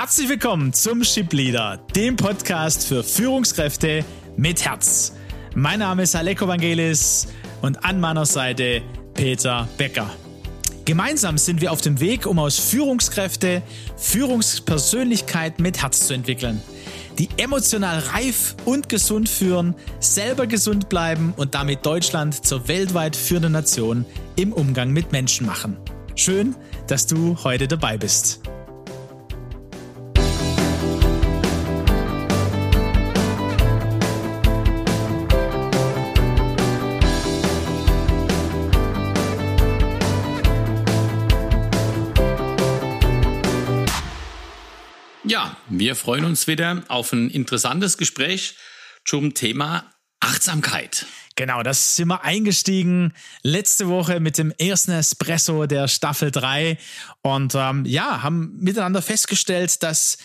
Herzlich willkommen zum Ship Leader, dem Podcast für Führungskräfte mit Herz. Mein Name ist Aleko Vangelis und an meiner Seite Peter Becker. Gemeinsam sind wir auf dem Weg, um aus Führungskräfte Führungspersönlichkeit mit Herz zu entwickeln, die emotional reif und gesund führen, selber gesund bleiben und damit Deutschland zur weltweit führenden Nation im Umgang mit Menschen machen. Schön, dass du heute dabei bist. Ja, wir freuen uns wieder auf ein interessantes Gespräch zum Thema Achtsamkeit. Genau, das sind wir eingestiegen letzte Woche mit dem ersten Espresso der Staffel 3 und ähm, ja, haben miteinander festgestellt, dass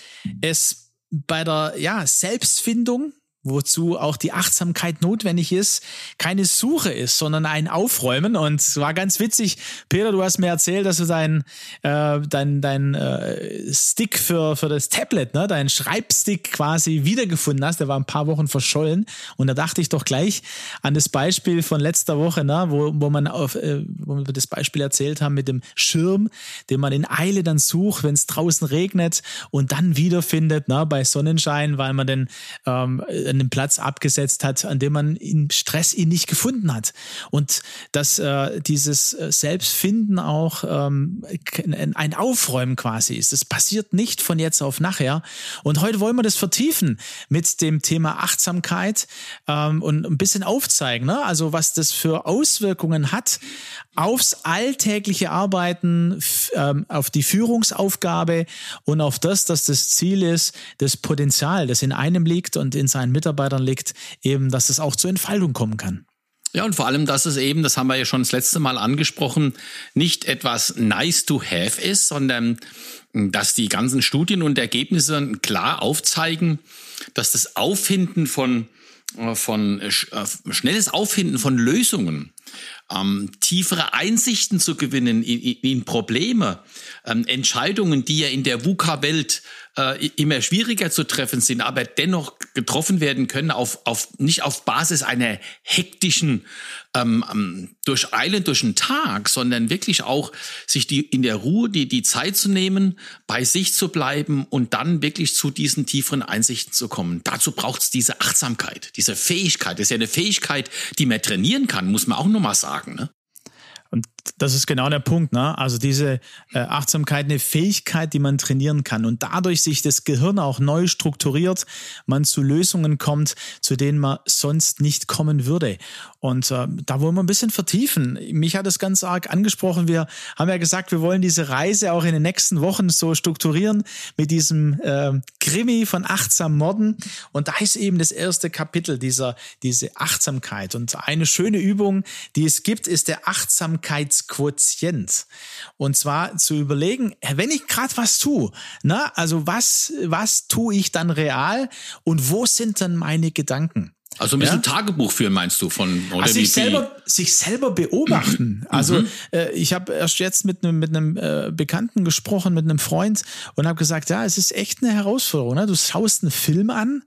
es bei der ja, Selbstfindung wozu auch die Achtsamkeit notwendig ist, keine Suche ist, sondern ein Aufräumen. Und es war ganz witzig, Peter, du hast mir erzählt, dass du dein, äh, dein, dein äh, Stick für, für das Tablet, ne, dein Schreibstick quasi wiedergefunden hast. Der war ein paar Wochen verschollen. Und da dachte ich doch gleich an das Beispiel von letzter Woche, ne, wo, wo man auf, äh, wo wir das Beispiel erzählt haben mit dem Schirm, den man in Eile dann sucht, wenn es draußen regnet und dann wiederfindet, ne, bei Sonnenschein, weil man den ähm, einen Platz abgesetzt hat, an dem man im Stress ihn nicht gefunden hat. Und dass äh, dieses äh, Selbstfinden auch ähm, ein Aufräumen quasi ist. Das passiert nicht von jetzt auf nachher. Und heute wollen wir das vertiefen mit dem Thema Achtsamkeit ähm, und ein bisschen aufzeigen, ne? also was das für Auswirkungen hat aufs alltägliche Arbeiten, ähm, auf die Führungsaufgabe und auf das, dass das Ziel ist, das Potenzial, das in einem liegt und in seinen Mitarbeitern liegt, eben, dass es auch zur Entfaltung kommen kann. Ja, und vor allem, dass es eben, das haben wir ja schon das letzte Mal angesprochen, nicht etwas nice to have ist, sondern dass die ganzen Studien und Ergebnisse klar aufzeigen, dass das Auffinden von, äh, von äh, schnelles Auffinden von Lösungen ähm, tiefere Einsichten zu gewinnen in, in Probleme, ähm, Entscheidungen, die ja in der VUCA-Welt äh, immer schwieriger zu treffen sind, aber dennoch getroffen werden können, auf, auf, nicht auf Basis einer hektischen ähm, ähm, Durcheilen durch den Tag, sondern wirklich auch sich die in der Ruhe die, die Zeit zu nehmen, bei sich zu bleiben und dann wirklich zu diesen tieferen Einsichten zu kommen. Dazu braucht es diese Achtsamkeit, diese Fähigkeit. Das ist ja eine Fähigkeit, die man trainieren kann, muss man auch nochmal sagen. Ne? Und das ist genau der Punkt, ne? Also diese äh, Achtsamkeit, eine Fähigkeit, die man trainieren kann und dadurch sich das Gehirn auch neu strukturiert, man zu Lösungen kommt, zu denen man sonst nicht kommen würde. Und äh, da wollen wir ein bisschen vertiefen. Mich hat es ganz arg angesprochen. Wir haben ja gesagt, wir wollen diese Reise auch in den nächsten Wochen so strukturieren mit diesem äh, Krimi von achtsam Morden. Und da ist eben das erste Kapitel dieser diese Achtsamkeit. Und eine schöne Übung, die es gibt, ist der Achtsamkeit Achtsamkeitsquotient. Und zwar zu überlegen, wenn ich gerade was tue, na, also was, was tue ich dann real und wo sind dann meine Gedanken? Also ein bisschen ja? Tagebuch führen, meinst du, von oder also sich selber, sich selber beobachten. Mhm. Also mhm. äh, ich habe erst jetzt mit einem mit einem äh, Bekannten gesprochen, mit einem Freund und habe gesagt, ja, es ist echt eine Herausforderung. Ne? Du schaust einen Film an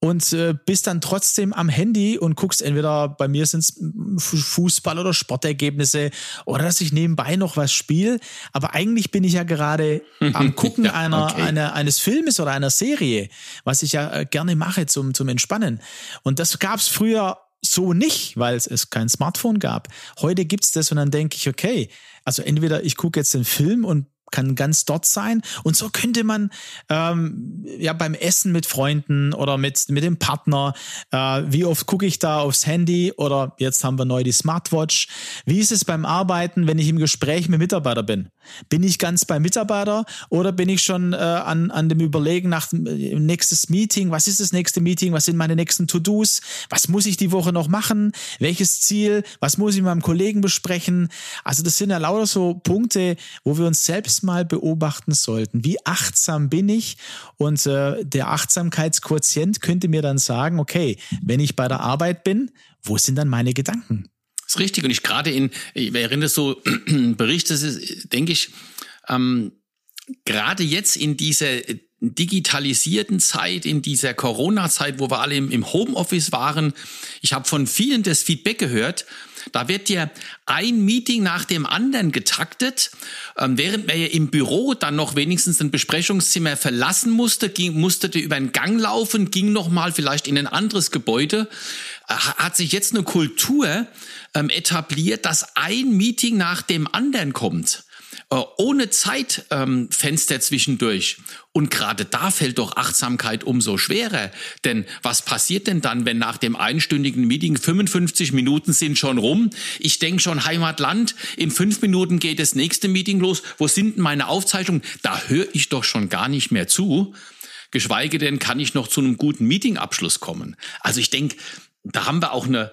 und äh, bist dann trotzdem am Handy und guckst entweder bei mir sind es Fußball oder Sportergebnisse oder dass ich nebenbei noch was spiele, aber eigentlich bin ich ja gerade am gucken ja, einer, okay. einer eines Filmes oder einer Serie, was ich ja äh, gerne mache zum zum Entspannen. Und das gab's früher so nicht, weil es, es kein Smartphone gab. Heute gibt's das und dann denke ich, okay, also entweder ich gucke jetzt den Film und kann ganz dort sein. Und so könnte man ähm, ja beim Essen mit Freunden oder mit, mit dem Partner, äh, wie oft gucke ich da aufs Handy oder jetzt haben wir neu die Smartwatch. Wie ist es beim Arbeiten, wenn ich im Gespräch mit Mitarbeiter bin? Bin ich ganz beim Mitarbeiter oder bin ich schon äh, an, an dem Überlegen nach dem äh, nächstes Meeting? Was ist das nächste Meeting? Was sind meine nächsten To-Dos? Was muss ich die Woche noch machen? Welches Ziel? Was muss ich mit meinem Kollegen besprechen? Also das sind ja lauter so Punkte, wo wir uns selbst selbst mal beobachten sollten. Wie achtsam bin ich? Und äh, der Achtsamkeitsquotient könnte mir dann sagen, okay, wenn ich bei der Arbeit bin, wo sind dann meine Gedanken? Das ist richtig. Und ich gerade in, ich erinnere so Berichte, denke ich, ähm, gerade jetzt in dieser digitalisierten Zeit, in dieser Corona-Zeit, wo wir alle im Homeoffice waren. Ich habe von vielen das Feedback gehört. Da wird dir ein Meeting nach dem anderen getaktet, ähm, während man ja im Büro dann noch wenigstens ein Besprechungszimmer verlassen musste, ging, musste über einen Gang laufen, ging noch mal vielleicht in ein anderes Gebäude. Äh, hat sich jetzt eine Kultur ähm, etabliert, dass ein Meeting nach dem anderen kommt. Äh, ohne Zeitfenster ähm, zwischendurch. Und gerade da fällt doch Achtsamkeit umso schwerer. Denn was passiert denn dann, wenn nach dem einstündigen Meeting 55 Minuten sind schon rum? Ich denke schon Heimatland, in fünf Minuten geht das nächste Meeting los. Wo sind denn meine Aufzeichnungen? Da höre ich doch schon gar nicht mehr zu. Geschweige denn, kann ich noch zu einem guten Meetingabschluss kommen. Also ich denke, da haben wir auch eine,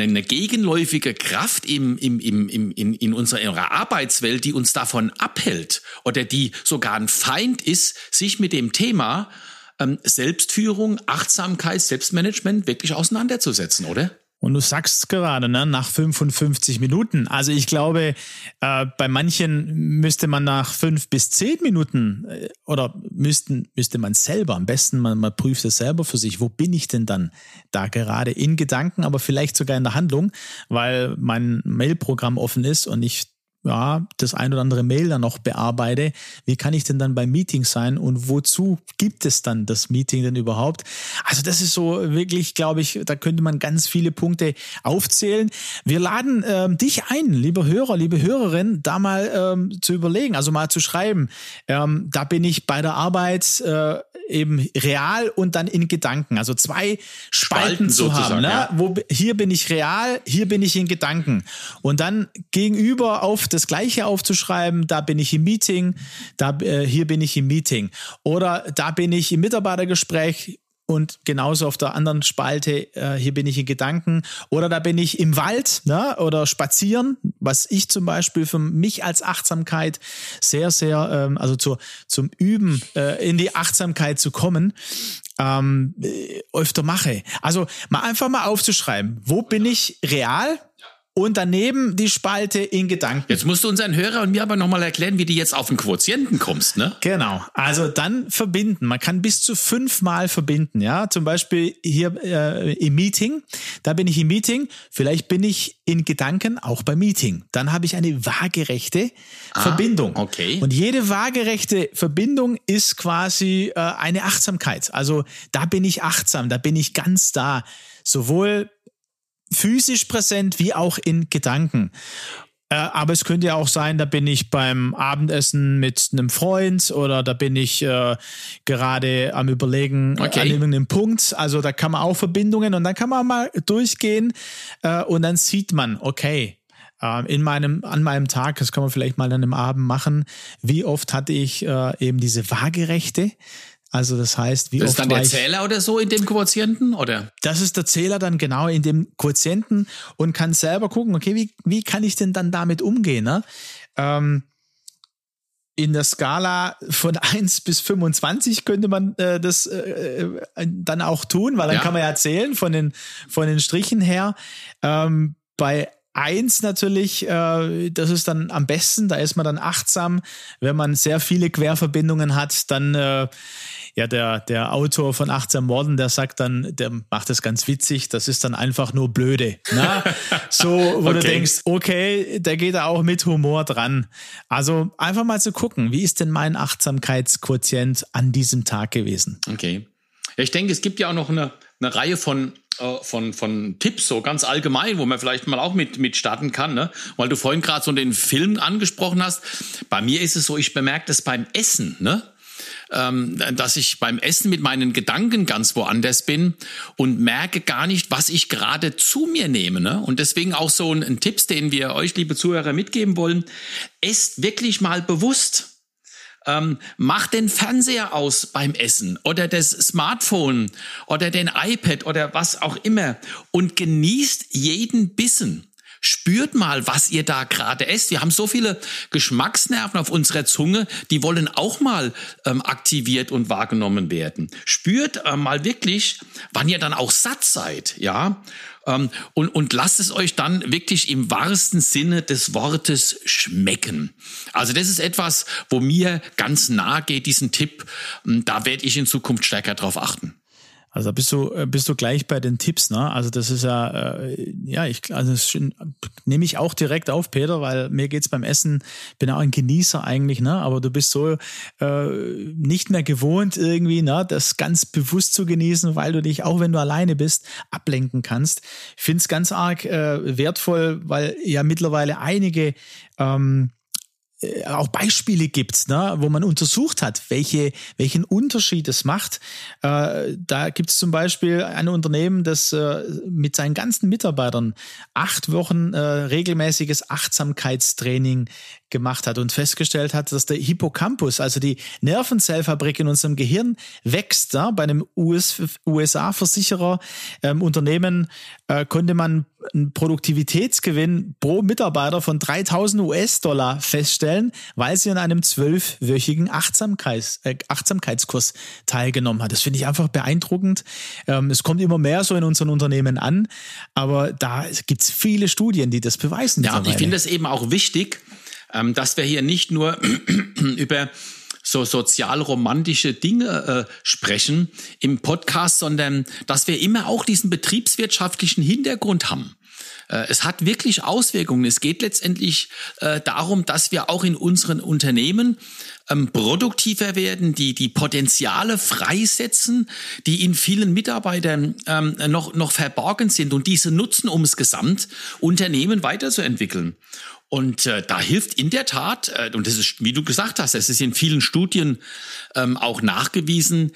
eine gegenläufige Kraft im, im, im, im, in, in unserer Arbeitswelt, die uns davon abhält oder die sogar ein Feind ist, sich mit dem Thema ähm, Selbstführung, Achtsamkeit, Selbstmanagement wirklich auseinanderzusetzen, oder? Und du sagst gerade, ne, nach 55 Minuten. Also ich glaube, äh, bei manchen müsste man nach fünf bis zehn Minuten äh, oder müssten, müsste man selber, am besten man, man prüft es selber für sich, wo bin ich denn dann da gerade in Gedanken, aber vielleicht sogar in der Handlung, weil mein Mailprogramm offen ist und ich ja, das ein oder andere Mail dann noch bearbeite, wie kann ich denn dann beim Meeting sein und wozu gibt es dann das Meeting denn überhaupt? Also das ist so wirklich, glaube ich, da könnte man ganz viele Punkte aufzählen. Wir laden ähm, dich ein, liebe Hörer, liebe Hörerin, da mal ähm, zu überlegen, also mal zu schreiben. Ähm, da bin ich bei der Arbeit äh, eben real und dann in Gedanken. Also zwei Spalten, Spalten zu haben. Ne? Ja. Wo, hier bin ich real, hier bin ich in Gedanken. Und dann gegenüber auf das Gleiche aufzuschreiben, da bin ich im Meeting, da, äh, hier bin ich im Meeting. Oder da bin ich im Mitarbeitergespräch, und genauso auf der anderen Spalte, äh, hier bin ich in Gedanken. Oder da bin ich im Wald ne? oder spazieren, was ich zum Beispiel für mich als Achtsamkeit sehr, sehr, ähm, also zu, zum Üben äh, in die Achtsamkeit zu kommen, ähm, äh, öfter mache. Also mal einfach mal aufzuschreiben, wo bin ich real? Und daneben die Spalte in Gedanken. Jetzt musst du unseren Hörer und mir aber nochmal erklären, wie du jetzt auf den Quotienten kommst, ne? Genau. Also dann verbinden. Man kann bis zu fünfmal verbinden, ja. Zum Beispiel hier äh, im Meeting. Da bin ich im Meeting. Vielleicht bin ich in Gedanken auch beim Meeting. Dann habe ich eine waagerechte ah, Verbindung. Okay. Und jede waagerechte Verbindung ist quasi äh, eine Achtsamkeit. Also da bin ich achtsam, da bin ich ganz da. Sowohl physisch präsent wie auch in Gedanken. Äh, aber es könnte ja auch sein, da bin ich beim Abendessen mit einem Freund oder da bin ich äh, gerade am Überlegen okay. an irgendeinem Punkt. Also da kann man auch Verbindungen und dann kann man mal durchgehen äh, und dann sieht man, okay, äh, in meinem, an meinem Tag, das kann man vielleicht mal an einem Abend machen, wie oft hatte ich äh, eben diese Waagerechte, also das heißt, wie das oft ist dann der Zähler oder so in dem Quotienten, oder? Das ist der Zähler dann genau in dem Quotienten und kann selber gucken, okay, wie, wie kann ich denn dann damit umgehen? Ne? Ähm, in der Skala von 1 bis 25 könnte man äh, das äh, äh, dann auch tun, weil dann ja. kann man ja zählen von den, von den Strichen her. Ähm, bei Eins natürlich, äh, das ist dann am besten, da ist man dann achtsam. Wenn man sehr viele Querverbindungen hat, dann äh, ja, der, der Autor von 18 Morden, der sagt dann, der macht das ganz witzig, das ist dann einfach nur blöde. Na? Ne? So, wo okay. du denkst, okay, der geht da auch mit Humor dran. Also einfach mal zu gucken, wie ist denn mein Achtsamkeitsquotient an diesem Tag gewesen? Okay. Ich denke, es gibt ja auch noch eine, eine Reihe von äh, von, von Tipps, so ganz allgemein, wo man vielleicht mal auch mit, mit starten kann, ne? Weil du vorhin gerade so den Film angesprochen hast. Bei mir ist es so, ich bemerke das beim Essen, ne? Ähm, dass ich beim Essen mit meinen Gedanken ganz woanders bin und merke gar nicht, was ich gerade zu mir nehme. Ne? Und deswegen auch so ein, ein Tipps, den wir euch, liebe Zuhörer, mitgeben wollen. Esst wirklich mal bewusst. Ähm, mach den Fernseher aus beim Essen oder das Smartphone oder den iPad oder was auch immer und genießt jeden Bissen. Spürt mal, was ihr da gerade esst. Wir haben so viele Geschmacksnerven auf unserer Zunge, die wollen auch mal ähm, aktiviert und wahrgenommen werden. Spürt äh, mal wirklich, wann ihr dann auch satt seid, ja. Ähm, und, und lasst es euch dann wirklich im wahrsten Sinne des Wortes schmecken. Also das ist etwas, wo mir ganz nahe geht, diesen Tipp. Ähm, da werde ich in Zukunft stärker drauf achten. Also bist du äh, bist du gleich bei den Tipps, ne? Also das ist ja äh, ja ich also das nehme ich auch direkt auf, Peter, weil mir geht's beim Essen bin auch ein Genießer eigentlich, ne? Aber du bist so äh, nicht mehr gewohnt irgendwie, ne? Das ganz bewusst zu genießen, weil du dich auch wenn du alleine bist ablenken kannst. Ich finde es ganz arg äh, wertvoll, weil ja mittlerweile einige ähm, äh, auch Beispiele gibt, ne, wo man untersucht hat, welche, welchen Unterschied es macht. Äh, da gibt es zum Beispiel ein Unternehmen, das äh, mit seinen ganzen Mitarbeitern acht Wochen äh, regelmäßiges Achtsamkeitstraining gemacht hat und festgestellt hat, dass der Hippocampus, also die Nervenzellfabrik in unserem Gehirn, wächst. Ja? Bei einem US, USA-Versicherer ähm, Unternehmen äh, konnte man einen Produktivitätsgewinn pro Mitarbeiter von 3000 US-Dollar feststellen, weil sie an einem zwölfwöchigen Achtsamkeits, äh, Achtsamkeitskurs teilgenommen hat. Das finde ich einfach beeindruckend. Ähm, es kommt immer mehr so in unseren Unternehmen an, aber da gibt es viele Studien, die das beweisen. Ja, und ich finde es eben auch wichtig, ähm, dass wir hier nicht nur über so sozial-romantische Dinge äh, sprechen im Podcast, sondern dass wir immer auch diesen betriebswirtschaftlichen Hintergrund haben. Äh, es hat wirklich Auswirkungen. Es geht letztendlich äh, darum, dass wir auch in unseren Unternehmen ähm, produktiver werden, die die Potenziale freisetzen, die in vielen Mitarbeitern ähm, noch, noch verborgen sind und diese nutzen, um das Gesamtunternehmen weiterzuentwickeln. Und äh, da hilft in der Tat, äh, und das ist, wie du gesagt hast, es ist in vielen Studien ähm, auch nachgewiesen,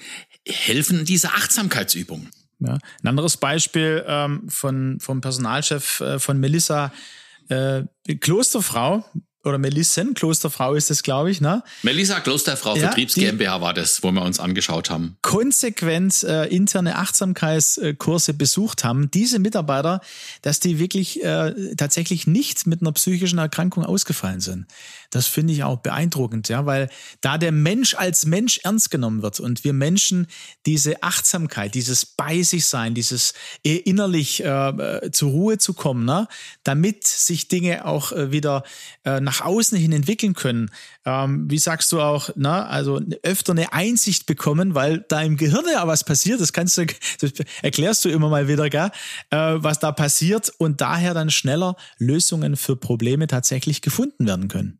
helfen diese Achtsamkeitsübungen. Ja. Ein anderes Beispiel ähm, von, vom Personalchef äh, von Melissa, äh, Klosterfrau, oder Melissen, Klosterfrau ist es, glaube ich, ne? Melissa Klosterfrau, ja, Vertriebs GmbH war das, wo wir uns angeschaut haben. Konsequent äh, interne Achtsamkeitskurse besucht haben. Diese Mitarbeiter, dass die wirklich äh, tatsächlich nicht mit einer psychischen Erkrankung ausgefallen sind. Das finde ich auch beeindruckend, ja, weil da der Mensch als Mensch ernst genommen wird und wir Menschen diese Achtsamkeit, dieses bei sich sein, dieses innerlich äh, zur Ruhe zu kommen, ne, damit sich Dinge auch äh, wieder äh, nach außen hin entwickeln können. Ähm, wie sagst du auch, ne, also öfter eine Einsicht bekommen, weil da im Gehirn ja was passiert, das kannst du, das erklärst du immer mal wieder, gell, äh, was da passiert und daher dann schneller Lösungen für Probleme tatsächlich gefunden werden können.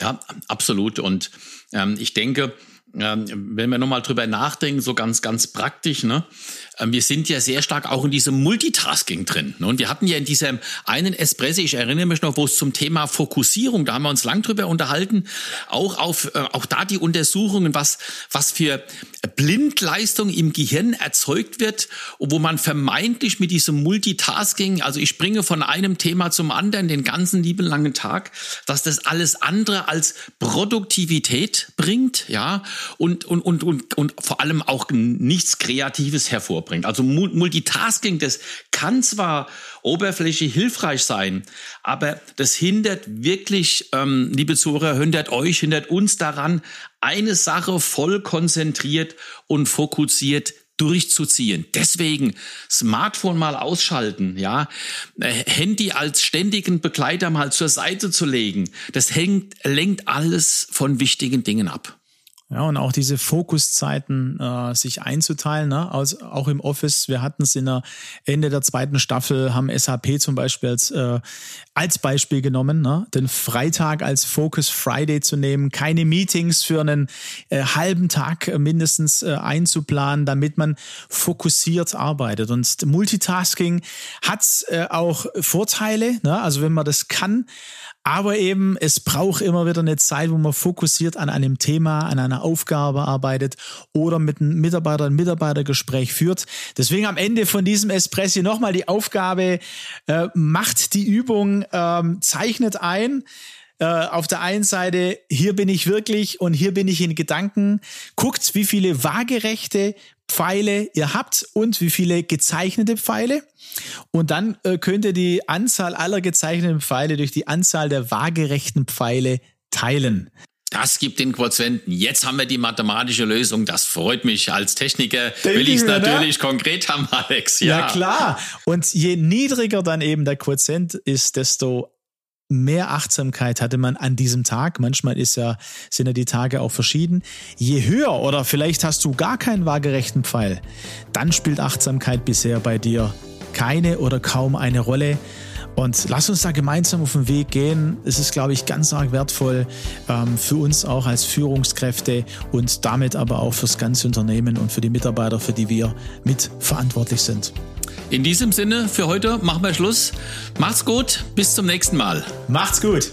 Ja, absolut. Und ähm, ich denke, wenn wir nochmal drüber nachdenken, so ganz, ganz praktisch, ne? Ähm, wir sind ja sehr stark auch in diesem Multitasking drin. Ne? Und wir hatten ja in diesem einen Espresso, ich erinnere mich noch, wo es zum Thema Fokussierung, da haben wir uns lang drüber unterhalten, auch auf, äh, auch da die Untersuchungen, was, was für Blindleistung im Gehirn erzeugt wird, wo man vermeintlich mit diesem Multitasking, also ich springe von einem Thema zum anderen den ganzen lieben langen Tag, dass das alles andere als Produktivität bringt, ja, und, und, und, und, und vor allem auch nichts Kreatives hervorbringt. Also Multitasking, das kann zwar oberflächlich hilfreich sein, aber das hindert wirklich, ähm, liebe Zuhörer, hindert euch, hindert uns daran, eine Sache voll konzentriert und fokussiert durchzuziehen. Deswegen Smartphone mal ausschalten, ja, äh, Handy als ständigen Begleiter mal zur Seite zu legen. Das hängt, lenkt alles von wichtigen Dingen ab. Ja, und auch diese Fokuszeiten äh, sich einzuteilen, ne? Aus, auch im Office. Wir hatten es in der Ende der zweiten Staffel, haben SAP zum Beispiel als, äh, als Beispiel genommen, ne? den Freitag als Focus Friday zu nehmen, keine Meetings für einen äh, halben Tag mindestens äh, einzuplanen, damit man fokussiert arbeitet. Und Multitasking hat äh, auch Vorteile, ne? also wenn man das kann, aber eben, es braucht immer wieder eine Zeit, wo man fokussiert an einem Thema, an einer Aufgabe arbeitet oder mit einem Mitarbeiter ein Mitarbeitergespräch führt. Deswegen am Ende von diesem Espresso nochmal die Aufgabe, äh, macht die Übung, ähm, zeichnet ein, äh, auf der einen Seite, hier bin ich wirklich und hier bin ich in Gedanken. Guckt, wie viele waagerechte Pfeile ihr habt und wie viele gezeichnete Pfeile. Und dann äh, könnt ihr die Anzahl aller gezeichneten Pfeile durch die Anzahl der waagerechten Pfeile teilen. Das gibt den Quotienten. Jetzt haben wir die mathematische Lösung. Das freut mich als Techniker. Denke will ich es ne? natürlich ne? konkret haben, Alex. Ja. ja, klar. Und je niedriger dann eben der Quotient ist, desto mehr Achtsamkeit hatte man an diesem Tag. Manchmal ist ja, sind ja die Tage auch verschieden. Je höher oder vielleicht hast du gar keinen waagerechten Pfeil, dann spielt Achtsamkeit bisher bei dir keine oder kaum eine Rolle. Und lass uns da gemeinsam auf den Weg gehen. Es ist, glaube ich, ganz arg wertvoll ähm, für uns auch als Führungskräfte und damit aber auch fürs ganze Unternehmen und für die Mitarbeiter, für die wir mitverantwortlich sind. In diesem Sinne, für heute machen wir Schluss. Macht's gut, bis zum nächsten Mal. Macht's gut.